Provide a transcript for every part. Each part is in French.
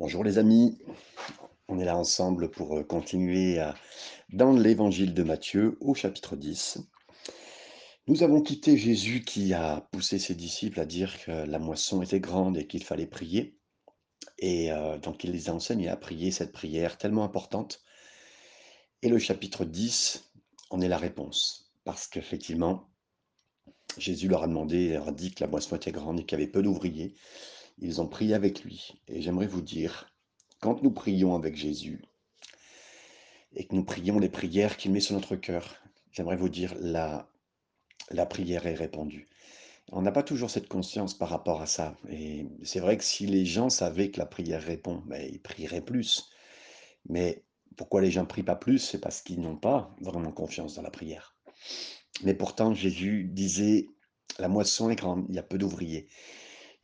Bonjour les amis, on est là ensemble pour euh, continuer dans l'évangile de Matthieu au chapitre 10. Nous avons quitté Jésus qui a poussé ses disciples à dire que la moisson était grande et qu'il fallait prier. Et euh, donc il les a enseignés à prier cette prière tellement importante. Et le chapitre 10 en est la réponse. Parce qu'effectivement, Jésus leur a demandé, leur a dit que la moisson était grande et qu'il y avait peu d'ouvriers. Ils ont prié avec lui. Et j'aimerais vous dire, quand nous prions avec Jésus, et que nous prions les prières qu'il met sur notre cœur. J'aimerais vous dire, la, la prière est répondue. On n'a pas toujours cette conscience par rapport à ça. Et c'est vrai que si les gens savaient que la prière répond, ben, ils prieraient plus. Mais pourquoi les gens prient pas plus? C'est parce qu'ils n'ont pas vraiment confiance dans la prière. Mais pourtant, Jésus disait, la moisson est grande, il y a peu d'ouvriers.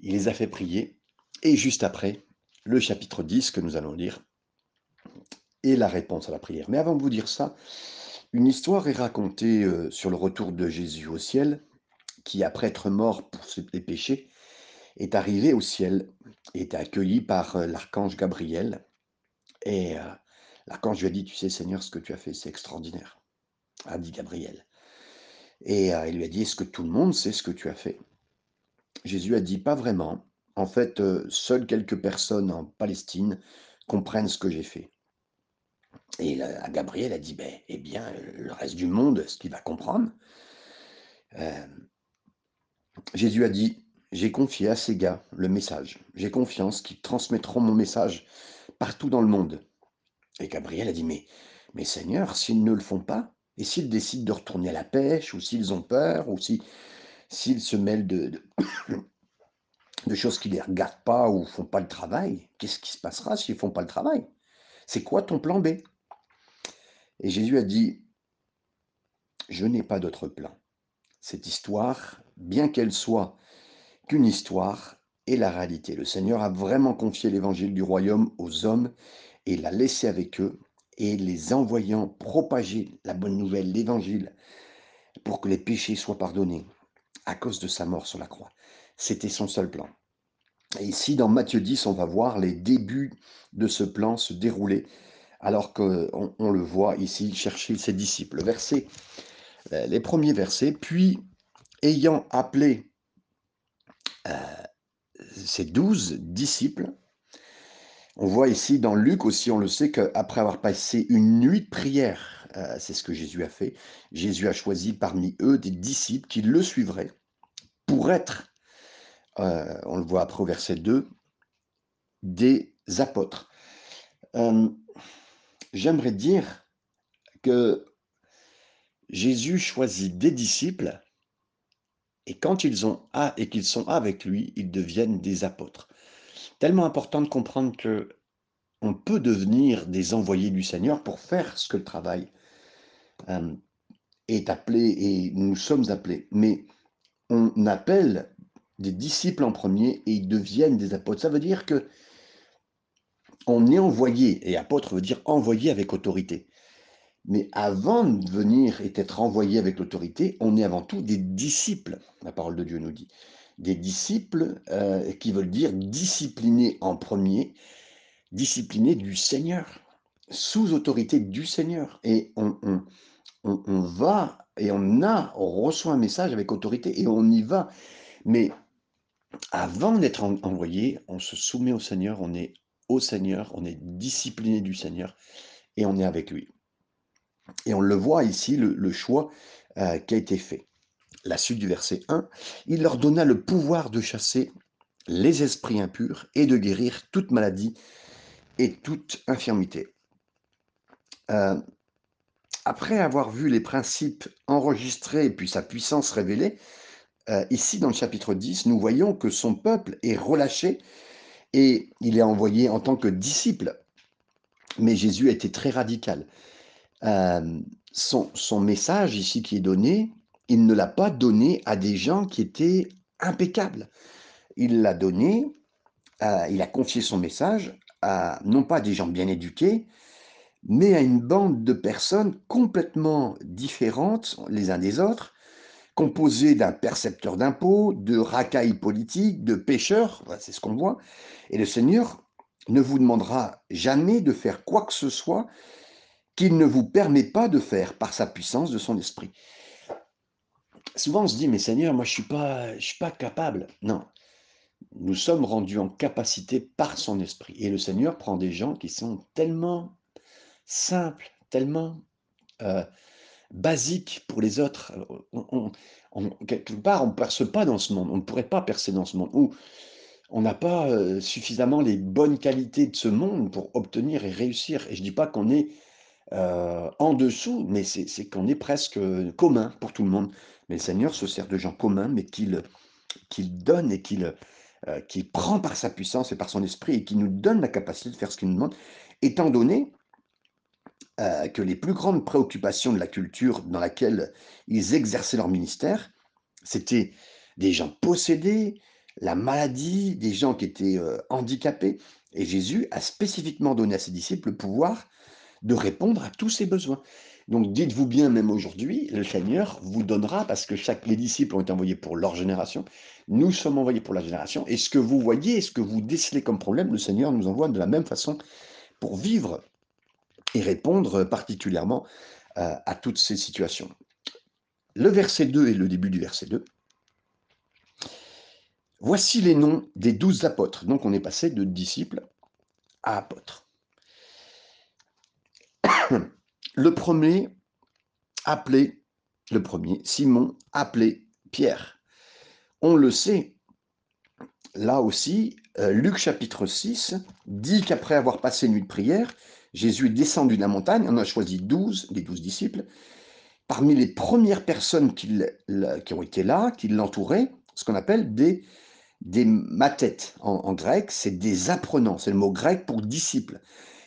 Il les a fait prier. Et juste après, le chapitre 10 que nous allons lire, et la réponse à la prière. Mais avant de vous dire ça, une histoire est racontée euh, sur le retour de Jésus au ciel, qui après être mort pour ses péchés, est arrivé au ciel, est accueilli par euh, l'archange Gabriel. Et euh, l'archange lui a dit, tu sais Seigneur, ce que tu as fait, c'est extraordinaire, a dit Gabriel. Et il lui a dit, est-ce que tout le monde sait ce que tu as fait? Jésus a dit, pas vraiment. En fait, euh, seules quelques personnes en Palestine comprennent ce que j'ai fait. Et là, à Gabriel a dit, ben, eh bien, le reste du monde, est-ce qu'il va comprendre Euh, Jésus a dit, j'ai confié à ces gars le message. J'ai confiance qu'ils transmettront mon message partout dans le monde. Et Gabriel a dit, mais, mais Seigneur, s'ils ne le font pas, et s'ils décident de retourner à la pêche, ou s'ils ont peur, ou si, s'ils se mêlent de, choses qui ne les regardent pas ou font pas le travail, qu'est-ce qui se passera s'ils font pas le travail? C'est quoi ton plan B? Et Jésus a dit, je n'ai pas d'autre plan. Cette histoire, bien qu'elle soit qu'une histoire, est la réalité. Le Seigneur a vraiment confié l'évangile du royaume aux hommes et l'a laissé avec eux et les envoyant propager la bonne nouvelle, l'évangile, pour que les péchés soient pardonnés à cause de sa mort sur la croix. C'était son seul plan. Et ici, dans Matthieu 10, on va voir les débuts de ce plan se dérouler, alors qu'on on le voit ici chercher ses disciples. Verset, euh, les premiers versets, puis ayant appelé euh, ses douze disciples, on voit ici dans Luc aussi, on le sait qu'après avoir passé une nuit de prière, euh, c'est ce que Jésus a fait, Jésus a choisi parmi eux des disciples qui le suivraient pour être, euh, on le voit après au verset 2, des apôtres. Euh, J'aimerais dire que Jésus choisit des disciples et quand ils ont a et qu'ils sont avec lui, ils deviennent des apôtres. Tellement important de comprendre que on peut devenir des envoyés du Seigneur pour faire ce que le travail euh, est appelé et nous sommes appelés. Mais on appelle des disciples en premier et ils deviennent des apôtres. Ça veut dire que on est envoyé, et apôtre veut dire envoyé avec autorité. Mais avant de venir et d'être envoyé avec l'autorité, on est avant tout des disciples, la parole de Dieu nous dit. Des disciples euh, qui veulent dire disciplinés en premier, disciplinés du Seigneur, sous autorité du Seigneur. Et on, va et on a, reçoit un message avec autorité et on y va. Mais avant d'être envoyé, on se soumet au Seigneur, on est au Seigneur, on est discipliné du Seigneur et on est avec lui. Et on le voit ici, le, le choix euh, qui a été fait. La suite du verset 1, il leur donna le pouvoir de chasser les esprits impurs et de guérir toute maladie et toute infirmité. Euh, après avoir vu les principes enregistrés et puis sa puissance révélée, euh, ici dans le chapitre 10, nous voyons que son peuple est relâché et il est envoyé en tant que disciple. Mais Jésus a été très radical. Euh, son, message ici qui est donné, il ne l'a pas donné à des gens qui étaient impeccables. Il l'a donné, il a confié son message à non pas des gens bien éduqués, mais à une bande de personnes complètement différentes les uns des autres, composées d'un percepteur d'impôts, de racailles politiques, de pêcheurs, c'est ce qu'on voit. Et le Seigneur ne vous demandera jamais de faire quoi que ce soit qu'il ne vous permet pas de faire par sa puissance de son esprit. Souvent on se dit, mais Seigneur, moi je ne suis, pas, suis pas capable. Non, nous sommes rendus en capacité par son esprit. Et le Seigneur prend des gens qui sont tellement simples, tellement euh, basiques pour les autres. On, quelque part, on ne perce pas dans ce monde. On ne pourrait pas percer dans ce monde. Ou on n'a pas euh, suffisamment les bonnes qualités de ce monde pour obtenir et réussir. Et je ne dis pas qu'on est euh, en dessous, mais c'est qu'on est presque commun pour tout le monde. Mais le Seigneur se sert de gens communs, mais qu'il donne et qu'il euh, prend par sa puissance et par son esprit et qui nous donne la capacité de faire ce qu'il nous demande, étant donné euh, que les plus grandes préoccupations de la culture dans laquelle ils exerçaient leur ministère, c'était des gens possédés, la maladie, des gens qui étaient euh, handicapés. Et Jésus a spécifiquement donné à ses disciples le pouvoir de répondre à tous ces besoins. Donc dites-vous bien, même aujourd'hui, le Seigneur vous donnera, parce que les disciples ont été envoyés pour leur génération, nous sommes envoyés pour la génération, et ce que vous voyez, ce que vous décelez comme problème, le Seigneur nous envoie de la même façon pour vivre et répondre particulièrement euh, à toutes ces situations. Le verset 2 est le début du verset 2. Voici les noms des douze apôtres. Donc on est passé de disciples à apôtres. Le premier, appelé, le premier, Simon, appelé Pierre. On le sait, là aussi, euh, Luc chapitre 6 dit qu'après avoir passé une nuit de prière, Jésus est descendu de la montagne, on a choisi douze, les douze disciples. Parmi les premières personnes qui, ont été là, qui l'entouraient, ce qu'on appelle des, des mathètes en grec, c'est des apprenants, c'est le mot grec pour disciples.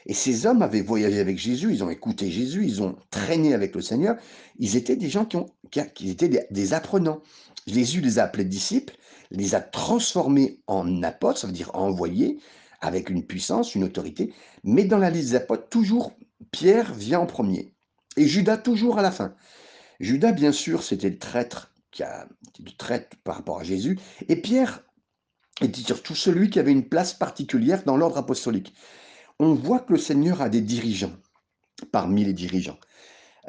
Et ces hommes avaient voyagé avec Jésus, ils ont écouté Jésus, ils ont traîné avec le Seigneur. Ils étaient des gens qui, ont, qui, étaient des, apprenants. Jésus les a appelés disciples, les a transformés en apôtres, ça veut dire envoyés, avec une puissance, une autorité. Mais dans la liste des apôtres, toujours Pierre vient en premier. Et Judas toujours à la fin. Judas, bien sûr, c'était le traître qui a le traître par rapport à Jésus. Et Pierre était surtout celui qui avait une place particulière dans l'ordre apostolique on voit que le Seigneur a des dirigeants parmi les dirigeants.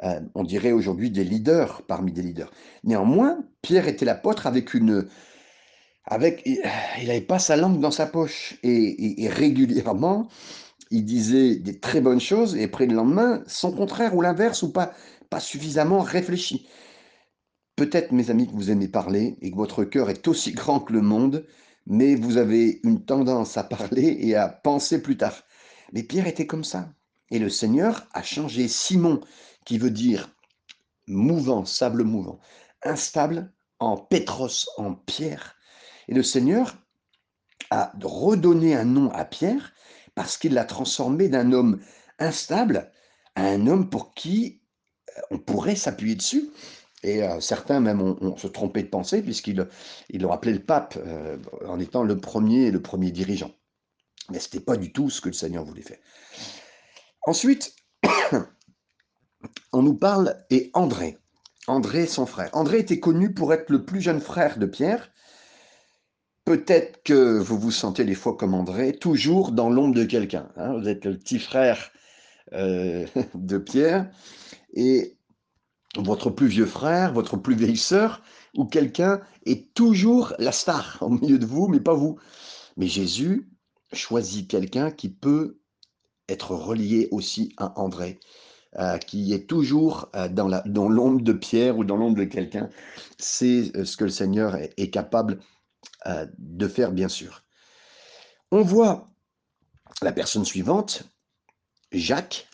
Euh, on dirait aujourd'hui des leaders parmi des leaders. Néanmoins, Pierre était l'apôtre avec une... Avec, il n'avait pas sa langue dans sa poche et, régulièrement, il disait des très bonnes choses et après le lendemain, son contraire ou l'inverse ou pas, pas suffisamment réfléchi. Peut-être, mes amis, que vous aimez parler et que votre cœur est aussi grand que le monde, mais vous avez une tendance à parler et à penser plus tard. Mais Pierre était comme ça. Et le Seigneur a changé Simon, qui veut dire mouvant, sable mouvant, instable, en Pétros, en Pierre. Et le Seigneur a redonné un nom à Pierre parce qu'il l'a transformé d'un homme instable à un homme pour qui euh, on pourrait s'appuyer dessus. Et euh, certains même ont, se trompé de pensée puisqu'ils l'ont appelé le pape euh, en étant le premier, le premier dirigeant. Mais ce n'était pas du tout ce que le Seigneur voulait faire. Ensuite, on nous parle, et André, André, son frère. André était connu pour être le plus jeune frère de Pierre. Peut-être que vous vous sentez des fois comme André, toujours dans l'ombre de quelqu'un. Hein. Vous êtes le petit frère euh, de Pierre, et votre plus vieux frère, votre plus vieille sœur, ou quelqu'un est toujours la star au milieu de vous, mais pas vous. Mais Jésus choisit quelqu'un qui peut être relié aussi à André, euh, qui est toujours euh, dans l'ombre de Pierre ou dans l'ombre de quelqu'un. C'est ce que le Seigneur est, capable de faire, bien sûr. On voit la personne suivante, Jacques.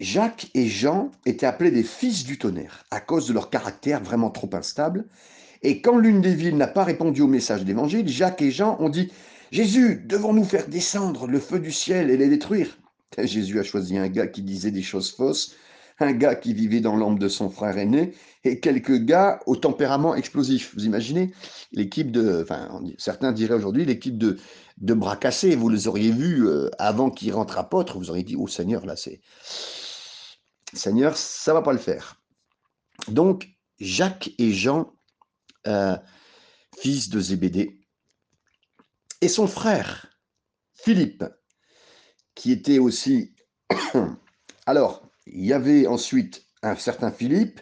Jacques et Jean étaient appelés des fils du tonnerre à cause de leur caractère vraiment trop instable. Et quand l'une des villes n'a pas répondu au message d'évangile, Jacques et Jean ont dit Jésus, devons-nous faire descendre le feu du ciel et les détruire? Jésus a choisi un gars qui disait des choses fausses, un gars qui vivait dans l'ombre de son frère aîné, et quelques gars au tempérament explosif. Vous imaginez l'équipe de, enfin, certains diraient aujourd'hui l'équipe de, de bras cassés. Vous les auriez vus euh, avant qu'ils rentrent apôtres, vous auriez dit, oh Seigneur, là c'est, Seigneur, ça va pas le faire. Donc Jacques et Jean, euh, fils de Zébédée, et son frère, Philippe, qui était aussi... Alors, il y avait ensuite un certain Philippe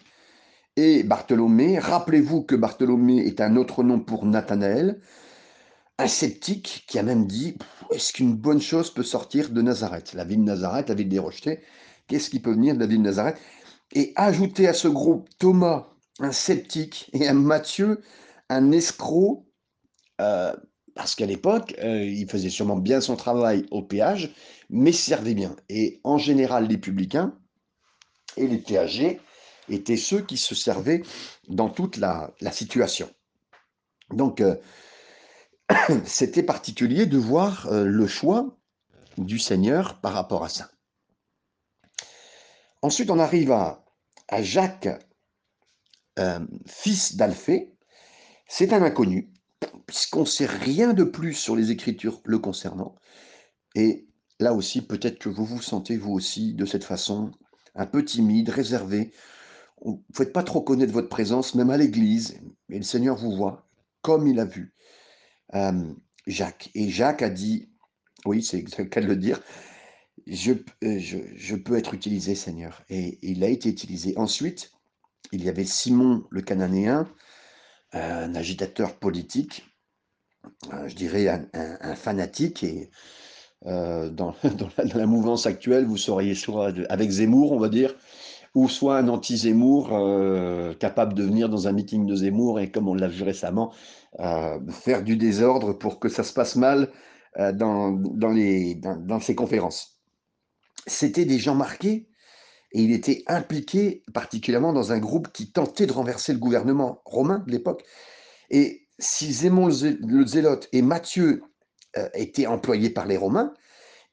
et Bartholomé. Rappelez-vous que Bartholomé est un autre nom pour Nathanaël, un sceptique qui a même dit est-ce qu'une bonne chose peut sortir de Nazareth? La ville de Nazareth, la ville des rejetés, qu'est-ce qui peut venir de la ville de Nazareth? Et ajouter à ce groupe Thomas, un sceptique, et un Matthieu, un escroc, euh, parce qu'à l'époque, euh, il faisait sûrement bien son travail au péage, mais servait bien. Et en général, les publicains et les péagers étaient ceux qui se servaient dans toute la, situation. Donc, euh, c'était particulier de voir euh, le choix du Seigneur par rapport à ça. Ensuite, on arrive à, Jacques, euh, fils d'Alphée. C'est un inconnu, puisqu'on ne sait rien de plus sur les Écritures le concernant. Et là aussi, peut-être que vous vous sentez, vous aussi, de cette façon, un peu timide, réservé. Vous ne faites pas trop connaître votre présence, même à l'église, mais le Seigneur vous voit comme il a vu. Jacques. Et Jacques a dit, oui, c'est le cas de le dire, je, euh, je, je, peux être utilisé, Seigneur. Et il a été utilisé. Ensuite, il y avait Simon le Cananéen, un agitateur politique, je dirais un, fanatique. Et euh, dans, la, mouvance actuelle, vous seriez soit avec Zemmour, on va dire, ou soit un anti-Zemmour euh, capable de venir dans un meeting de Zemmour et, comme on l'a vu récemment, euh, faire du désordre pour que ça se passe mal dans, dans, ces conférences. C'était des gens marqués et il était impliqué particulièrement dans un groupe qui tentait de renverser le gouvernement romain de l'époque. Et si Zémon le Zélote et Matthieu étaient employés par les Romains,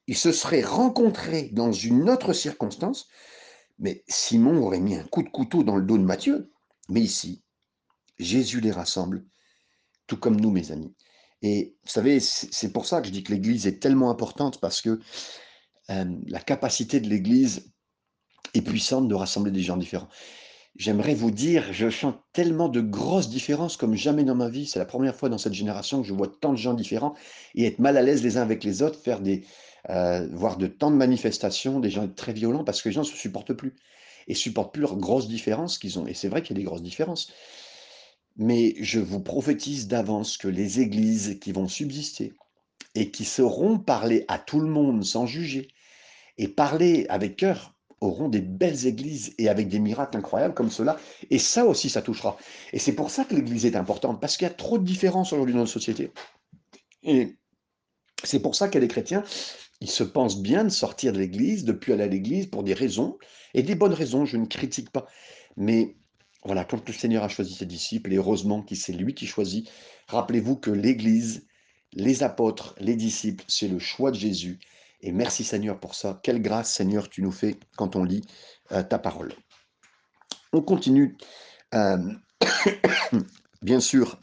ils se seraient rencontrés dans une autre circonstance mais Simon aurait mis un coup de couteau dans le dos de Matthieu. Mais ici, Jésus les rassemble, tout comme nous, mes amis. Et vous savez, c'est pour ça que je dis que l'Église est tellement importante, parce que euh, la capacité de l'Église est puissante de rassembler des gens différents. J'aimerais vous dire, je chante tellement de grosses différences comme jamais dans ma vie. C'est la première fois dans cette génération que je vois tant de gens différents et être mal à l'aise les uns avec les autres, faire des, euh, voir de tant de manifestations, des gens très violents, parce que les gens ne se supportent plus. Et supportent plus leurs grosses différences qu'ils ont. Et c'est vrai qu'il y a des grosses différences. Mais je vous prophétise d'avance que les églises qui vont subsister et qui sauront parler à tout le monde sans juger et parler avec cœur auront des belles églises et avec des miracles incroyables comme cela. Et ça aussi, ça touchera. Et c'est pour ça que l'église est importante, parce qu'il y a trop de différences aujourd'hui dans notre société. Et c'est pour ça qu'il y a chrétiens il se pense bien de sortir de l'église, de plus aller à l'église pour des raisons, et des bonnes raisons, je ne critique pas. Mais voilà, quand le Seigneur a choisi ses disciples, et heureusement que c'est lui qui choisit, rappelez-vous que l'église, les apôtres, les disciples, c'est le choix de Jésus. Et merci Seigneur pour ça. Quelle grâce Seigneur tu nous fais quand on lit euh, ta parole. On continue. Euh, bien sûr,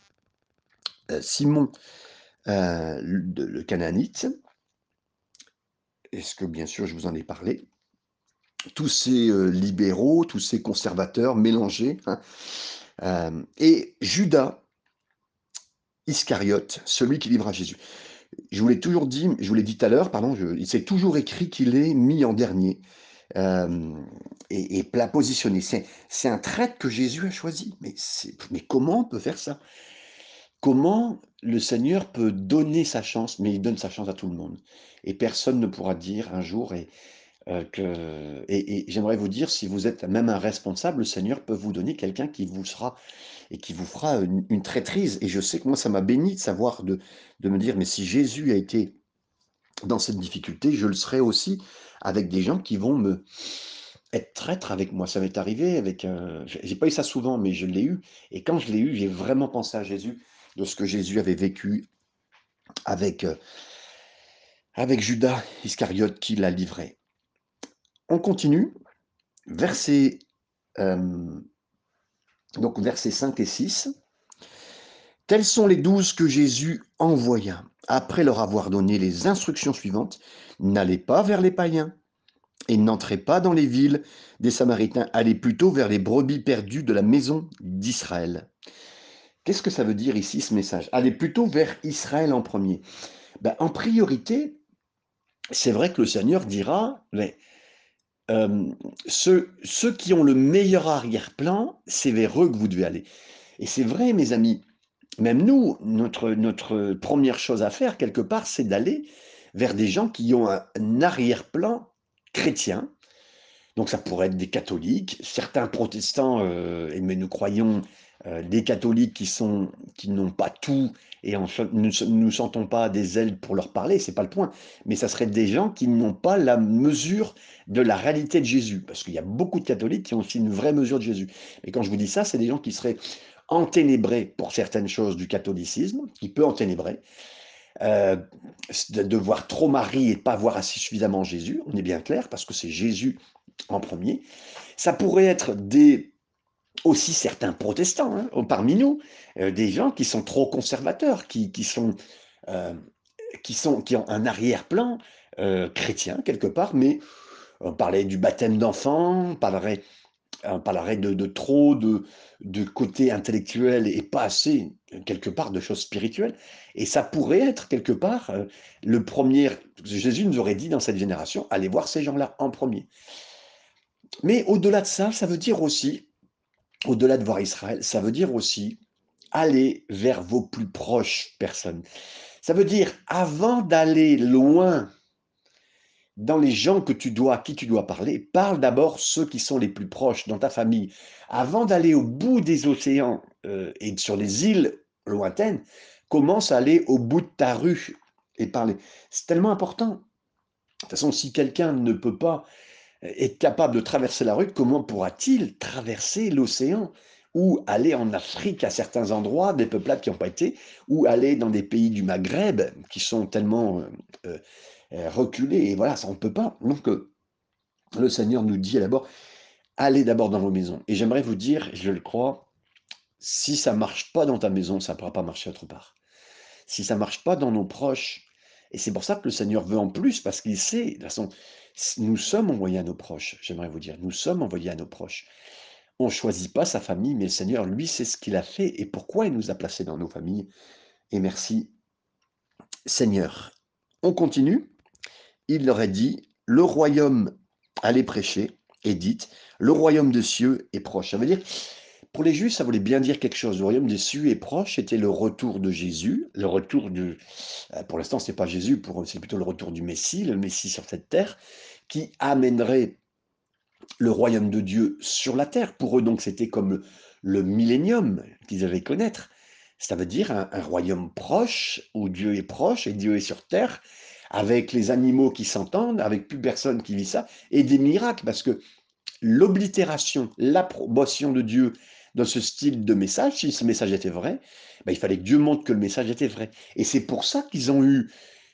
euh, Simon, le Cananite, est-ce que bien sûr je vous en ai parlé? Tous ces libéraux, tous ces conservateurs mélangés. Hein, et Judas Iscariote, celui qui livra Jésus. Je vous l'ai toujours dit, je vous l'ai dit tout à l'heure, pardon, il s'est toujours écrit qu'il est mis en dernier euh, et, et, plat positionné. C'est un traître que Jésus a choisi. Mais, mais comment on peut faire ça? Comment le Seigneur peut donner sa chance, mais il donne sa chance à tout le monde. Et personne ne pourra dire un jour et, euh. Et, j'aimerais vous dire, si vous êtes même un responsable, le Seigneur peut vous donner quelqu'un qui vous sera et qui vous fera une, traîtrise. Et je sais que moi, ça m'a béni de savoir, de, de me dire, mais si Jésus a été dans cette difficulté, je le serai aussi avec des gens qui vont me être traître avec moi. Ça m'est arrivé avec. Euh, j'ai pas eu ça souvent, mais je l'ai eu. Et quand je l'ai eu, j'ai vraiment pensé à Jésus de ce que Jésus avait vécu avec, euh, avec Judas Iscariote qui l'a livré. On continue, verset, euh, donc versets 5 et 6. Tels sont les douze que Jésus envoya, après leur avoir donné les instructions suivantes. N'allez pas vers les païens et n'entrez pas dans les villes des Samaritains, allez plutôt vers les brebis perdues de la maison d'Israël. Qu'est-ce que ça veut dire ici ce message? Allez plutôt vers Israël en premier. Ben, en priorité, c'est vrai que le Seigneur dira, mais euh, ceux, qui ont le meilleur arrière-plan, c'est vers eux que vous devez aller. Et c'est vrai, mes amis, même nous, notre, notre première chose à faire, quelque part, c'est d'aller vers des gens qui ont un arrière-plan chrétien, donc ça pourrait être des catholiques, certains protestants, euh, mais nous croyons euh, des catholiques qui sont qui n'ont pas tout et nous ne sentons pas des ailes pour leur parler, c'est pas le point. Mais ça serait des gens qui n'ont pas la mesure de la réalité de Jésus, parce qu'il y a beaucoup de catholiques qui ont aussi une vraie mesure de Jésus. Mais quand je vous dis ça, c'est des gens qui seraient enténébrés pour certaines choses du catholicisme, qui peut enténébrer, euh, de, voir trop Marie et pas voir assez suffisamment Jésus, on est bien clair, parce que c'est Jésus en premier. Ça pourrait être des aussi certains protestants hein, parmi nous, euh, des gens qui sont trop conservateurs, qui, qui sont, euh, qui, sont, qui ont un arrière-plan euh, chrétien quelque part, mais on parlait du baptême d'enfants, on parlerait, de, de trop de, de côté intellectuel et pas assez quelque part de choses spirituelles. Et ça pourrait être quelque part le premier. Jésus nous aurait dit dans cette génération, allez voir ces gens-là en premier. Mais au-delà de ça, ça veut dire aussi, au-delà de voir Israël, ça veut dire aussi aller vers vos plus proches personnes. Ça veut dire, avant d'aller loin dans les gens que tu dois, à qui tu dois parler, parle d'abord ceux qui sont les plus proches dans ta famille. Avant d'aller au bout des océans euh, et sur les îles lointaines, commence à aller au bout de ta rue et parler. C'est tellement important. De toute façon, si quelqu'un ne peut pas est capable de traverser la rue, comment pourra-t-il traverser l'océan ou aller en Afrique à certains endroits, des peuplades qui n'ont pas été, ou aller dans des pays du Maghreb qui sont tellement euh, euh, reculés. Et voilà, ça on ne peut pas. Donc euh, le Seigneur nous dit d'abord, allez d'abord dans vos maisons. Et j'aimerais vous dire, je le crois, si ça marche pas dans ta maison, ça ne pourra pas marcher autre part. Si ça marche pas dans nos proches, et c'est pour ça que le Seigneur veut en plus, parce qu'il sait, de toute façon, nous sommes envoyés à nos proches, j'aimerais vous dire, nous sommes envoyés à nos proches. On ne choisit pas sa famille, mais le Seigneur, lui, sait ce qu'il a fait et pourquoi il nous a placés dans nos familles. Et merci, Seigneur. On continue. Il leur a dit, le royaume, allez prêcher, et dites, le royaume de cieux est proche. Ça veut dire, pour les Juifs, ça voulait bien dire quelque chose. Le royaume cieux est proche, c'était le retour de Jésus, le retour du... Euh, pour l'instant, ce n'est pas Jésus, c'est plutôt le retour du Messie, le Messie sur cette terre, qui amènerait le royaume de Dieu sur la terre. Pour eux, donc, c'était comme le, millénium qu'ils avaient connaître. Ça veut dire un, un, royaume proche, où Dieu est proche et Dieu est sur terre, avec les animaux qui s'entendent, avec plus personne qui vit ça, et des miracles, parce que l'oblitération, l'approbation de Dieu dans ce style de message, si ce message était vrai, ben, il fallait que Dieu montre que le message était vrai. Et c'est pour ça qu'ils ont eu,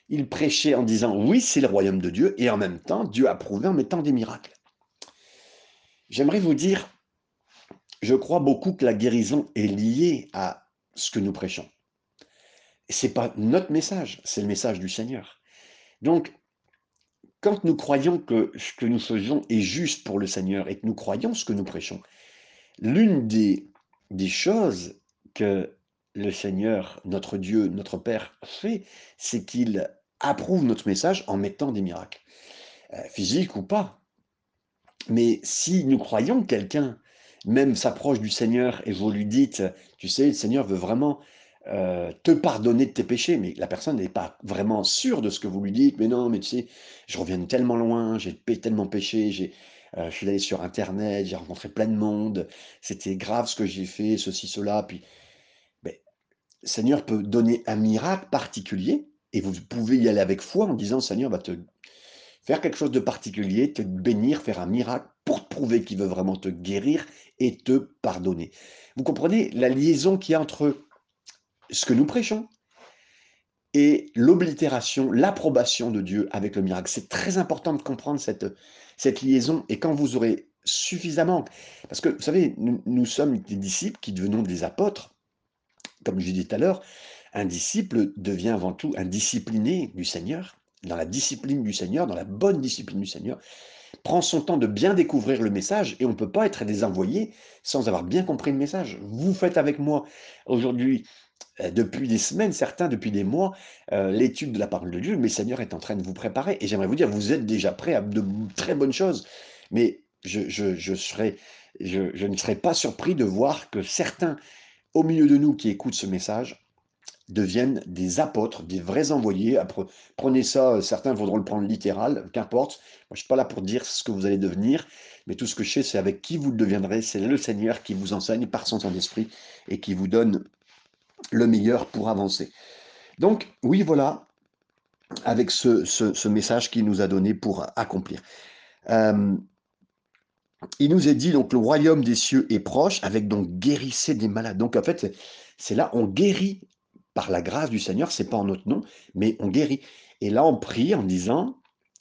ils prêchaient en disant oui, c'est le royaume de Dieu, et en même temps, Dieu a prouvé en mettant des miracles. J'aimerais vous dire, je crois beaucoup que la guérison est liée à ce que nous prêchons. Ce n'est pas notre message, c'est le message du Seigneur. Donc, quand nous croyons que ce que nous faisons est juste pour le Seigneur et que nous croyons ce que nous prêchons, l'une des, choses que le Seigneur, notre Dieu, notre Père fait, c'est qu'il approuve notre message en mettant des miracles, euh, physiques ou pas. Mais si nous croyons que quelqu'un même s'approche du Seigneur et vous lui dites, tu sais, le Seigneur veut vraiment euh, te pardonner de tes péchés, mais la personne n'est pas vraiment sûre de ce que vous lui dites, mais non, mais tu sais, je reviens tellement loin, j'ai tellement péché, j'ai euh, je suis allé sur Internet, j'ai rencontré plein de monde, c'était grave ce que j'ai fait, ceci, cela. Puis, ben, Seigneur peut donner un miracle particulier et vous pouvez y aller avec foi en disant Seigneur va te faire quelque chose de particulier, te bénir, faire un miracle pour te prouver qu'il veut vraiment te guérir et te pardonner. Vous comprenez la liaison qu'il y a entre ce que nous prêchons et l'oblitération, l'approbation de Dieu avec le miracle. C'est très important de comprendre cette, cette liaison. Et quand vous aurez suffisamment, parce que vous savez, nous, sommes des disciples qui devenons des apôtres, comme je disais tout à l'heure, un disciple devient avant tout un discipliné du Seigneur, dans la discipline du Seigneur, dans la bonne discipline du Seigneur, prend son temps de bien découvrir le message et on ne peut pas être des envoyés sans avoir bien compris le message. Vous faites avec moi aujourd'hui depuis des semaines, certains depuis des mois, euh, l'étude de la parole de Dieu, mais le Seigneur est en train de vous préparer. Et j'aimerais vous dire, vous êtes déjà prêts à de très bonnes choses. Mais je, ne serais pas surpris de voir que certains au milieu de nous qui écoutent ce message deviennent des apôtres, des vrais envoyés. prenez ça, certains voudront le prendre littéral, qu'importe. Moi, je ne suis pas là pour dire ce que vous allez devenir, mais tout ce que je sais, c'est avec qui vous deviendrez. C'est le Seigneur qui vous enseigne par son Saint-Esprit et qui vous donne le meilleur pour avancer. Donc, oui, voilà, avec ce, message qu'il nous a donné pour accomplir. Euh, il nous est dit, donc, le royaume des cieux est proche, avec donc guérissez des malades. Donc, en fait, c'est là, on guérit par la grâce du Seigneur, c'est pas en notre nom, mais on guérit. Et là, on prie en disant,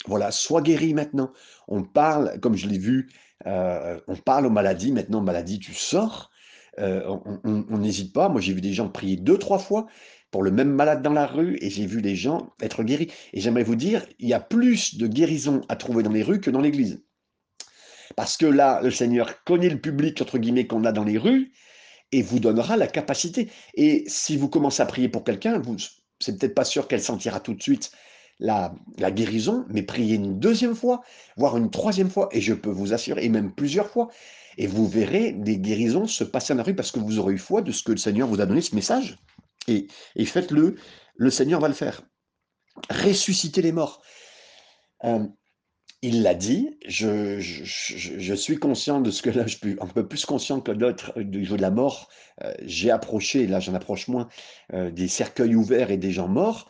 voilà, sois guéri maintenant. On parle, comme je l'ai vu, euh, on parle aux maladies. Maintenant, maladie, tu sors. Euh, on n'hésite pas. Moi, j'ai vu des gens prier deux, trois fois pour le même malade dans la rue et j'ai vu des gens être guéris. Et j'aimerais vous dire, il y a plus de guérisons à trouver dans les rues que dans l'église. Parce que là, le Seigneur connaît le public, entre guillemets, qu'on a dans les rues et vous donnera la capacité. Et si vous commencez à prier pour quelqu'un, vous, c'est peut-être pas sûr qu'elle sentira tout de suite la, la, guérison, mais priez une deuxième fois, voire une troisième fois, et je peux vous assurer, et même plusieurs fois, et vous verrez des guérisons se passer dans la rue parce que vous aurez eu foi de ce que le Seigneur vous a donné, ce message. Et, faites-le, le Seigneur va le faire. Ressusciter les morts. Euh, il l'a dit, je, suis conscient de ce que là, je suis un peu plus conscient que l'autre euh, du jeu de la mort. Euh, j'ai approché, là j'en approche moins, des cercueils ouverts et des gens morts.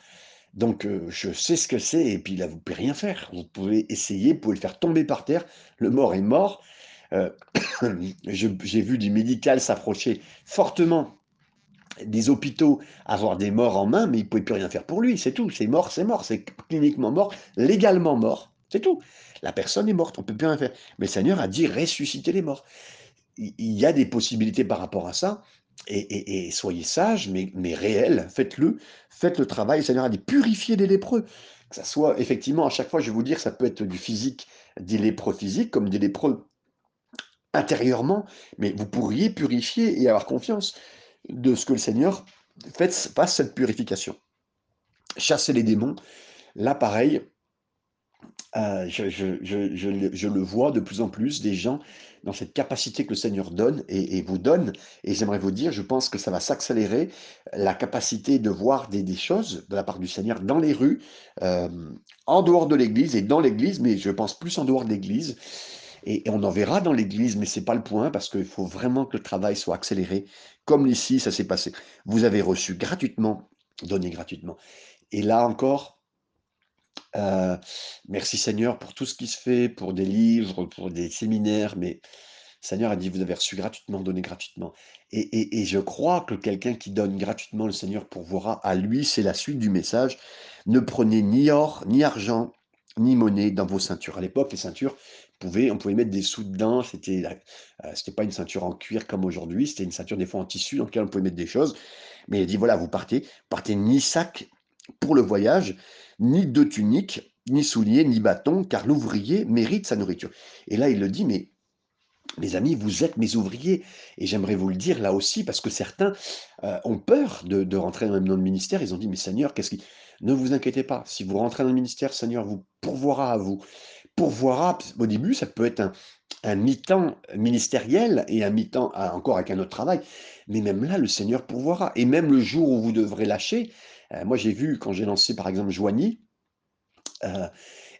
Donc je sais ce que c'est, et puis là, vous ne pouvez rien faire. Vous pouvez essayer, vous pouvez le faire tomber par terre. Le mort est mort. j'ai vu du médical s'approcher fortement des hôpitaux avoir des morts en main, mais il ne pouvait plus rien faire pour lui, c'est tout. C'est mort, c'est mort, c'est cliniquement mort, légalement mort. C'est tout. La personne est morte, on ne peut plus rien faire. Mais le Seigneur a dit ressusciter les morts. Il y a des possibilités par rapport à ça. Et, soyez sages, mais, mais réels, faites-le, faites le travail. Le Seigneur a dit purifier les lépreux. Que ça soit effectivement, à chaque fois, je vais vous dire, ça peut être du physique, des lépreux physiques, comme des lépreux intérieurement, mais vous pourriez purifier et avoir confiance de ce que le Seigneur fait, fasse cette purification. Chasser les démons, là pareil, euh, je, le vois de plus en plus, des gens dans cette capacité que le Seigneur donne et, vous donne. Et j'aimerais vous dire, je pense que ça va s'accélérer, la capacité de voir des, choses de la part du Seigneur dans les rues, euh, en dehors de l'Église et dans l'Église, mais je pense plus en dehors de l'Église. Et, on en verra dans l'Église, mais c'est pas le point parce qu'il faut vraiment que le travail soit accéléré, comme ici ça s'est passé. Vous avez reçu gratuitement, donné gratuitement. Et là encore, euh, merci Seigneur pour tout ce qui se fait, pour des livres, pour des séminaires, mais Seigneur a dit, vous avez reçu gratuitement, donné gratuitement. Et, je crois que quelqu'un qui donne gratuitement, le Seigneur pourvoira à lui, c'est la suite du message. Ne prenez ni or, ni argent, ni monnaie dans vos ceintures. À l'époque, les ceintures, on pouvait mettre des sous dedans. C'était euh, c'était pas une ceinture en cuir comme aujourd'hui, c'était une ceinture des fois en tissu dans laquelle on pouvait mettre des choses. Mais il dit, voilà, vous partez, partez ni sac pour le voyage, ni de tunique, ni souliers, ni bâton, car l'ouvrier mérite sa nourriture. Et là, il le dit, mais mes amis, vous êtes mes ouvriers. Et j'aimerais vous le dire là aussi, parce que certains euh, ont peur de, rentrer dans le ministère. Ils ont dit, mais Seigneur, qu'est-ce qui... Ne vous inquiétez pas, si vous rentrez dans le ministère, Seigneur vous pourvoira à vous. Pourvoira, au début, ça peut être un, mi-temps ministériel et un mi-temps encore avec un autre travail. Mais même là, le Seigneur pourvoira. Et même le jour où vous devrez lâcher, euh, moi, j'ai vu, quand j'ai lancé, par exemple, Joigny, euh,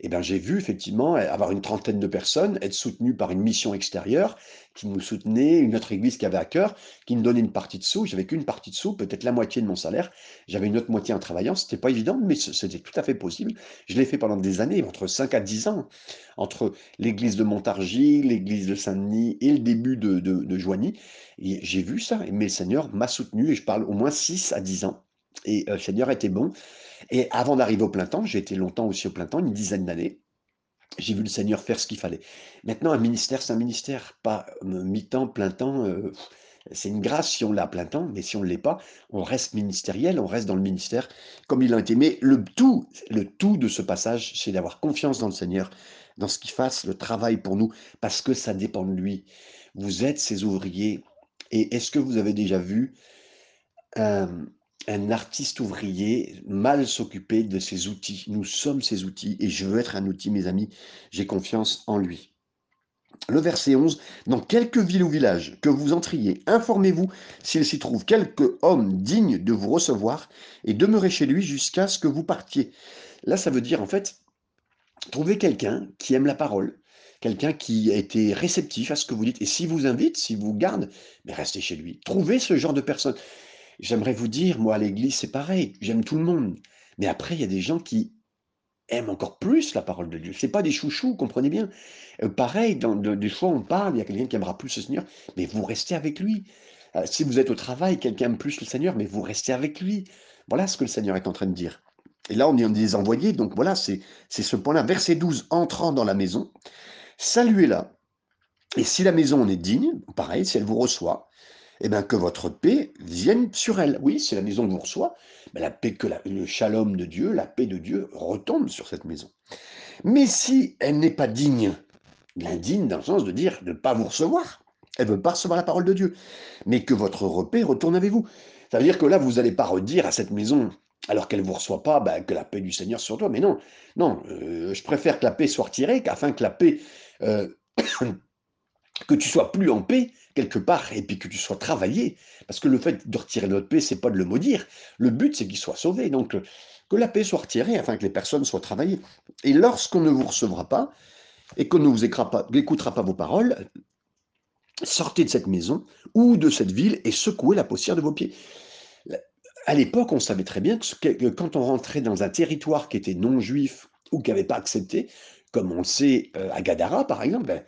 eh ben, j'ai vu effectivement avoir une trentaine de personnes être soutenues par une mission extérieure qui nous soutenait, une autre église qui avait à cœur, qui me donnait une partie de sous. J'avais qu'une partie de sous, peut-être la moitié de mon salaire. J'avais une autre moitié en travaillant. C'était pas évident, mais c'était tout à fait possible. Je l'ai fait pendant des années, entre 5 à 10 ans, entre l'église de Montargis, l'église de Saint-Denis et le début de, de, Joigny. J'ai vu ça, mais le Seigneur m'a soutenu et je parle au moins 6 à 10 ans. Et euh, le Seigneur était bon. Et avant d'arriver au plein temps, j'ai été longtemps aussi au plein temps, une dizaine d'années. J'ai vu le Seigneur faire ce qu'il fallait. Maintenant, un ministère, c'est un ministère, pas euh, mi-temps, plein temps. Euh, c'est une grâce si on l'a plein temps, mais si on ne l'est pas, on reste ministériel, on reste dans le ministère comme il a été. Mais le tout, le tout de ce passage, c'est d'avoir confiance dans le Seigneur, dans ce qu'il fasse, le travail pour nous, parce que ça dépend de lui. Vous êtes ses ouvriers. Et est-ce que vous avez déjà vu un artiste ouvrier mal s'occuper de ses outils. Nous sommes ses outils et je veux être un outil, mes amis. J'ai confiance en lui. Le verset 11, dans quelques villes ou villages que vous entriez, informez-vous s'il s'y trouve quelque homme digne de vous recevoir et demeurez chez lui jusqu'à ce que vous partiez. Là, ça veut dire en fait, trouvez quelqu'un qui aime la parole, quelqu'un qui a été réceptif à ce que vous dites. Et s'il vous invite, s'il vous garde, mais restez chez lui. Trouvez ce genre de personne. J'aimerais vous dire, moi à l'église, c'est pareil, j'aime tout le monde. Mais après, il y a des gens qui aiment encore plus la parole de Dieu. C'est pas des chouchous, comprenez bien. Euh, pareil, dans, des fois on parle, il y a quelqu'un qui aimera plus le Seigneur, mais vous restez avec lui. Euh, si vous êtes au travail, quelqu'un aime plus le Seigneur, mais vous restez avec lui. Voilà ce que le Seigneur est en train de dire. Et là, on est des envoyés, donc voilà, c'est ce point-là. Verset 12, entrant dans la maison, saluez-la. Et si la maison en est digne, pareil, si elle vous reçoit, eh bien, que votre paix vienne sur elle. Oui, si la maison vous reçoit, la paix, que le shalom de Dieu, la paix de Dieu retombe sur cette maison. Mais si elle n'est pas digne, l'indigne dans le sens de dire ne pas vous recevoir, elle ne veut pas recevoir la parole de Dieu, mais que votre repaix retourne avec vous. Ça veut dire que là, vous n'allez pas redire à cette maison, alors qu'elle ne vous reçoit pas, ben, que la paix du Seigneur sur toi. Mais non, non, euh, je préfère que la paix soit retirée, qu'afin que la paix, euh, que tu sois plus en paix, quelque part, et puis que tu sois travaillé. Parce que le fait de retirer notre paix, c'est pas de le maudire. Le but, c'est qu'il soit sauvé. Donc, que la paix soit retirée afin que les personnes soient travaillées. Et lorsqu'on ne vous recevra pas, et qu'on ne vous écoutera pas vos paroles, sortez de cette maison ou de cette ville et secouez la poussière de vos pieds. À l'époque, on savait très bien que quand on rentrait dans un territoire qui était non juif ou qui n'avait pas accepté, comme on le sait euh, à Gadara par exemple, ben,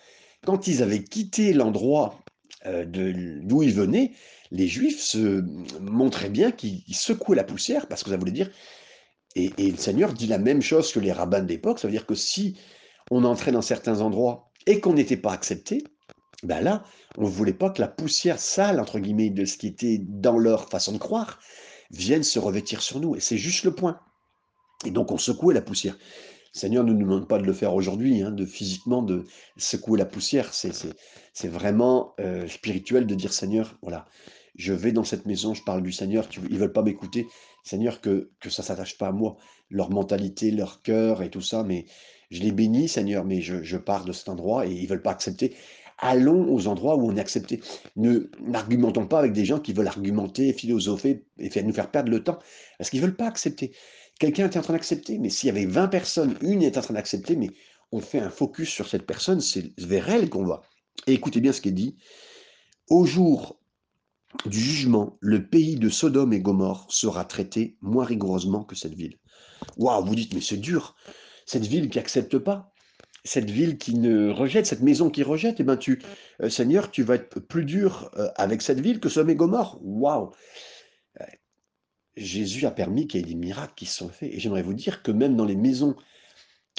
quand ils avaient quitté l'endroit euh, d'où ils venaient, les Juifs se montraient bien qu'ils secouaient la poussière, parce que ça voulait dire, et, le Seigneur dit la même chose que les rabbins d'époque, ça veut dire que si on entrait dans certains endroits et qu'on n'était pas accepté, ben là, on ne voulait pas que la poussière sale, entre guillemets, de ce qui était dans leur façon de croire, vienne se revêtir sur nous. Et c'est juste le point. Et donc on secouait la poussière. Seigneur ne nous demande pas de le faire aujourd'hui, hein, de physiquement de secouer la poussière. C'est vraiment euh, spirituel de dire Seigneur, voilà, je vais dans cette maison, je parle du Seigneur, tu, ils veulent pas m'écouter. Seigneur, que, que ça s'attache pas à moi, leur mentalité, leur cœur et tout ça, mais je les bénis, Seigneur, mais je, pars de cet endroit et ils veulent pas accepter. Allons aux endroits où on est accepté. Ne n'argumentons pas avec des gens qui veulent argumenter, philosopher et nous faire perdre le temps, parce qu'ils veulent pas accepter. Quelqu'un était en train d'accepter, mais s'il y avait 20 personnes, une est en train d'accepter, mais on fait un focus sur cette personne, c'est vers elle qu'on va. Et écoutez bien ce qui est dit. Au jour du jugement, le pays de Sodome et Gomorre sera traité moins rigoureusement que cette ville. Waouh, vous dites, mais c'est dur. Cette ville qui accepte pas, cette ville qui ne rejette, cette maison qui rejette, eh ben tu, euh, Seigneur, tu vas être plus dur euh, avec cette ville que Sodome et Gomorre. Waouh Jésus a permis qu'il y ait des miracles qui se sont faits. Et j'aimerais vous dire que même dans les maisons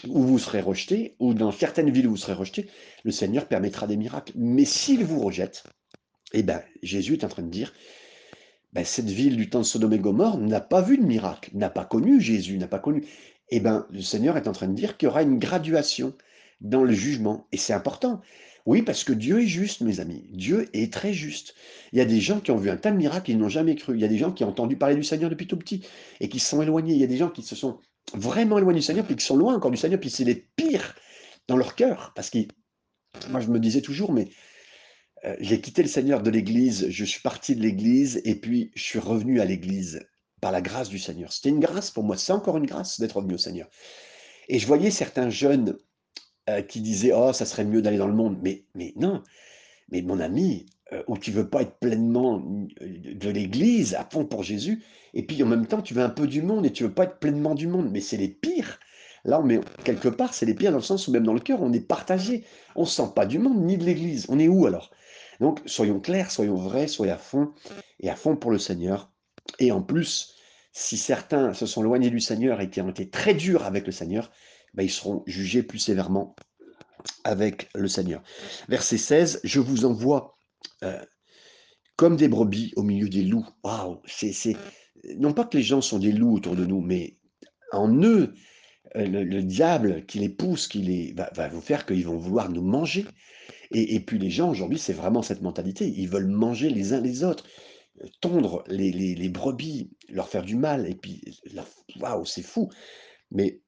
où vous serez rejeté, ou dans certaines villes où vous serez rejeté, le Seigneur permettra des miracles. Mais s'il vous rejette, eh ben, Jésus est en train de dire, ben, cette ville du temps de Sodome et Gomorre n'a pas vu de miracle, n'a pas connu Jésus, n'a pas connu. Eh ben, le Seigneur est en train de dire qu'il y aura une graduation dans le jugement. Et c'est important. Oui, parce que Dieu est juste, mes amis. Dieu est très juste. Il y a des gens qui ont vu un tas de miracles, ils n'ont jamais cru. Il y a des gens qui ont entendu parler du Seigneur depuis tout petit et qui se sont éloignés. Il y a des gens qui se sont vraiment éloignés du Seigneur, puis qui sont loin encore du Seigneur, puis c'est les pires dans leur cœur. Parce que moi, je me disais toujours, mais euh, j'ai quitté le Seigneur de l'Église, je suis parti de l'Église, et puis je suis revenu à l'Église par la grâce du Seigneur. C'était une grâce pour moi, c'est encore une grâce d'être revenu au Seigneur. Et je voyais certains jeunes euh, qui disait oh ça serait mieux d'aller dans le monde. Mais mais non, mais mon ami, euh, où tu veux pas être pleinement euh, de l'Église à fond pour Jésus, et puis en même temps tu veux un peu du monde et tu veux pas être pleinement du monde. Mais c'est les pires. Là, on met quelque part, c'est les pires dans le sens où même dans le cœur, on est partagé. On se sent pas du monde ni de l'Église. On est où alors? Donc soyons clairs, soyons vrais, soyons à fond et à fond pour le Seigneur. Et en plus, si certains se sont éloignés du Seigneur et qui ont été très durs avec le Seigneur, ben, ils seront jugés plus sévèrement avec le Seigneur. Verset 16, je vous envoie euh, comme des brebis au milieu des loups. Waouh, c'est, non pas que les gens sont des loups autour de nous, mais en eux, euh, le, diable qui les pousse, qui les, va, vous faire qu'ils vont vouloir nous manger. Et, puis les gens aujourd'hui, c'est vraiment cette mentalité. Ils veulent manger les uns les autres. tondre les les brebis, leur faire du mal et puis waouh, c'est fou! Mais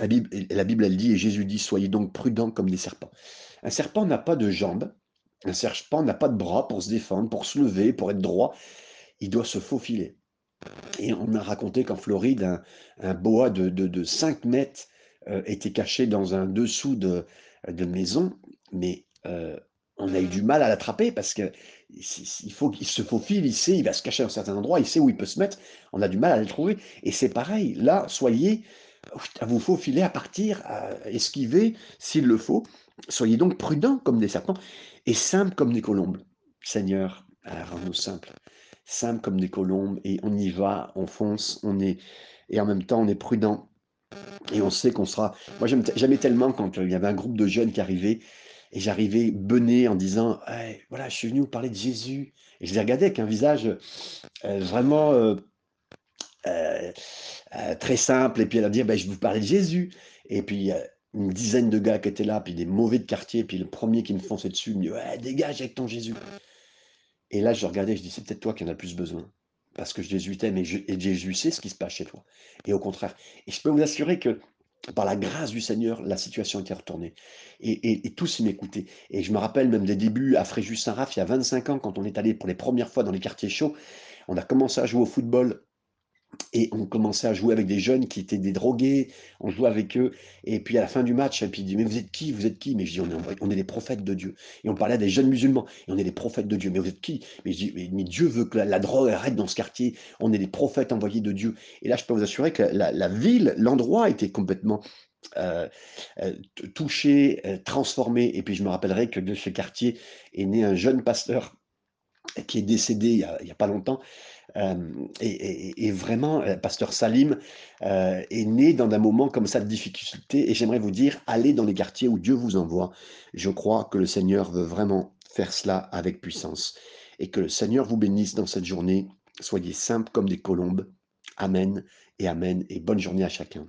la Bible la elle dit et Jésus dit: «Soyez donc prudents comme des serpents». Un serpent n'a pas de jambes, un serpent n'a pas de bras pour se défendre, pour se lever, pour être droit. Il doit se faufiler et on m'a raconté qu'en Floride, un un boa de de de 5 mètres, heu, était caché dans un dessous de maison, mais heu, on a eu du mal à l'attraper parce que si si il faut qu'il se faufile, il sait, il va se cacher dans certains endroits, il sait où il peut se mettre. On a du mal à le trouver et c'est pareil, là, soyez à vous faufiler, à partir, à esquiver s'il le faut. Soyez donc prudents comme des serpents et simples comme des colombes. Seigneur, rends-nous simples, simples comme des colombes et on y va, on fonce, on est et en même temps on est prudent et on sait qu'on sera moi j'aimais tellement quand, il y avait un groupe de jeunes qui arrivaient et j'arrivais bené en disant: «Ouais, voilà, je suis venu vous parler de Jésus» et je les regardais avec un visage, heu vraiment, heu heu heu, très simple et puis à leur dire: «Beh, je vais vous parler de Jésus» et puis, une dizaine de gars qui étaient là, puis des mauvais de quartier, puis le premier qui me fonçait dessus, il me dit: «Ouais, dégage avec ton Jésus». Et là, je regardais, je dis: «C'est peut-être toi qui en as le plus besoin, parce que Jésus t'aime et Jésus sait ce qui se passe chez toi» et au contraire. Et je peux vous assurer que par la grâce du Seigneur, la situation était retournée. Et et et tous m'écoutaient. Et je me rappelle même des débuts à Fréjus-Saint-Raph, il y a 25 ans, quand on est allé pour les premières fois dans les quartiers chauds, on a commencé à jouer au football et on commençait à jouer avec des jeunes qui étaient des drogués, on jouait avec eux et puis à la fin du match et puis il dit: «Mais vous êtes qui? Vous êtes qui?» mais je dis: «On est on est les prophètes de Dieu» et on parlait à des jeunes musulmans et «On est les prophètes de Dieu». «Mais vous êtes qui?» mais je dis: «Mais Dieu veut que la drogue arrête dans ce quartier, on est les prophètes envoyés de Dieu» et là, je peux vous assurer que la ville, l'endroit était complètement, heu, t touché, heu, transformé et puis je me rappellerai que de ce quartier est né un jeune pasteur qui est décédé il y a pas longtemps, et et vraiment, heu, pasteur Salim, heu, est né dans un moment comme ça de difficulté et j'aimerais vous dire: «Allez dans les quartiers où Dieu vous envoie». Je crois que le Seigneur veut vraiment faire cela avec puissance et que le Seigneur vous bénisse dans cette journée. Soyez simples comme des colombes. Amen et amen et bonne journée à chacun.